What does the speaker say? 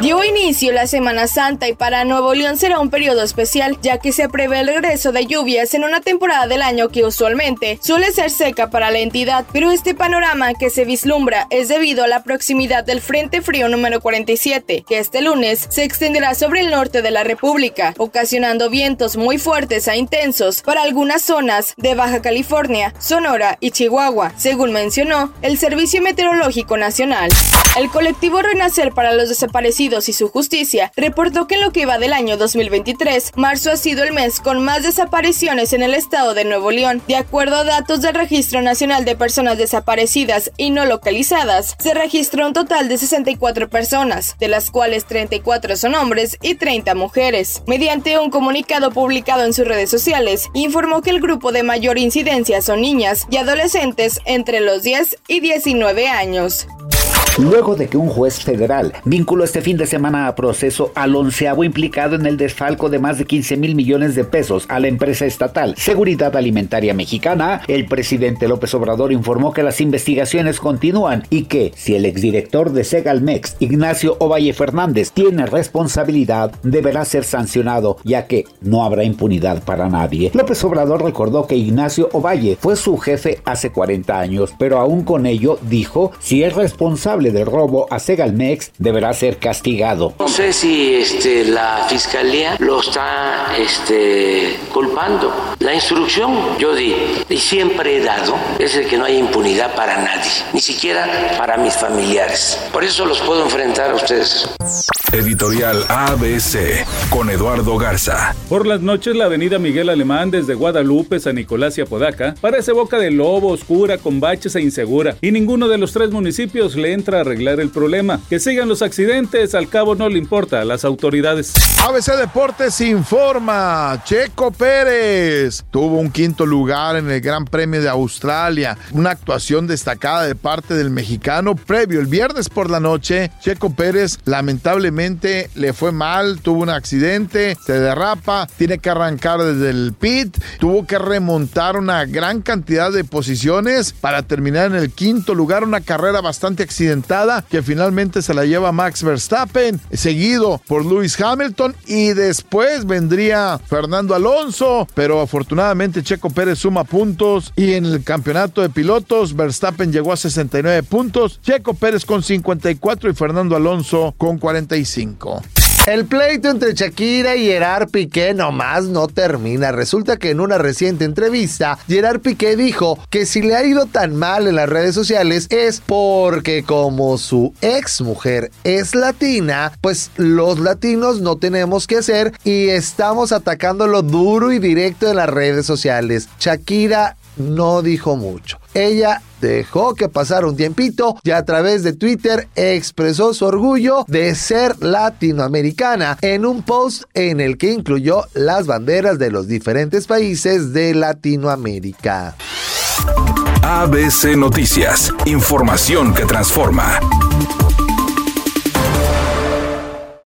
Dio inicio la Semana Santa y para Nuevo León será un periodo especial, ya que se prevé el regreso de lluvias en una temporada del año que usualmente suele ser seca para la entidad, pero este panorama que se vislumbra es debido a la proximidad del Frente Frío número 47, que este lunes se extenderá sobre el norte de la República, ocasionando vientos muy fuertes e intensos para algunas zonas de Baja California, Sonora y Chihuahua, según mencionó el Servicio Meteorológico Nacional. El colectivo Renacer para los Desaparecidos y su Justicia reportó que en lo que va del año 2023, marzo ha sido el mes con más desapariciones en el estado de Nuevo León. De acuerdo a datos del Registro Nacional de Personas Desaparecidas y No Localizadas, se registró un total de 64 personas, de las cuales 34 son hombres y 30 mujeres. Mediante un comunicado publicado en sus redes sociales, informó que el grupo de mayor incidencia son niñas y adolescentes entre los 10 y 19 años luego de que un juez federal vinculó este fin de semana a proceso al onceavo implicado en el desfalco de más de 15 mil millones de pesos a la empresa estatal Seguridad Alimentaria Mexicana, el presidente López Obrador informó que las investigaciones continúan y que si el exdirector de Segalmex, Ignacio Ovalle Fernández, tiene responsabilidad, deberá ser sancionado, ya que no habrá impunidad para nadie. López Obrador recordó que Ignacio Ovalle fue su jefe hace 40 años, pero aún con ello dijo si es responsable del robo a Segalmex deberá ser castigado. No sé si este, la fiscalía lo está este, culpando. La instrucción yo di y siempre he dado es el que no hay impunidad para nadie, ni siquiera para mis familiares. Por eso los puedo enfrentar a ustedes. Editorial ABC con Eduardo Garza. Por las noches la avenida Miguel Alemán desde Guadalupe, San Nicolás y Apodaca parece boca de lobo, oscura, con baches e insegura y ninguno de los tres municipios le entra arreglar el problema. Que sigan los accidentes, al cabo no le importa a las autoridades. ABC Deportes informa, Checo Pérez tuvo un quinto lugar en el Gran Premio de Australia, una actuación destacada de parte del mexicano previo el viernes por la noche. Checo Pérez lamentablemente le fue mal, tuvo un accidente, se derrapa, tiene que arrancar desde el pit, tuvo que remontar una gran cantidad de posiciones para terminar en el quinto lugar, una carrera bastante accidentada que finalmente se la lleva Max Verstappen, seguido por Lewis Hamilton y después vendría Fernando Alonso, pero afortunadamente Checo Pérez suma puntos y en el campeonato de pilotos Verstappen llegó a 69 puntos, Checo Pérez con 54 y Fernando Alonso con 45. El pleito entre Shakira y Gerard Piqué nomás no termina. Resulta que en una reciente entrevista, Gerard Piqué dijo que si le ha ido tan mal en las redes sociales es porque como su ex mujer es latina, pues los latinos no tenemos que hacer y estamos atacándolo duro y directo en las redes sociales. Shakira no dijo mucho. Ella dejó que pasara un tiempito y a través de Twitter expresó su orgullo de ser latinoamericana en un post en el que incluyó las banderas de los diferentes países de Latinoamérica. ABC Noticias, información que transforma.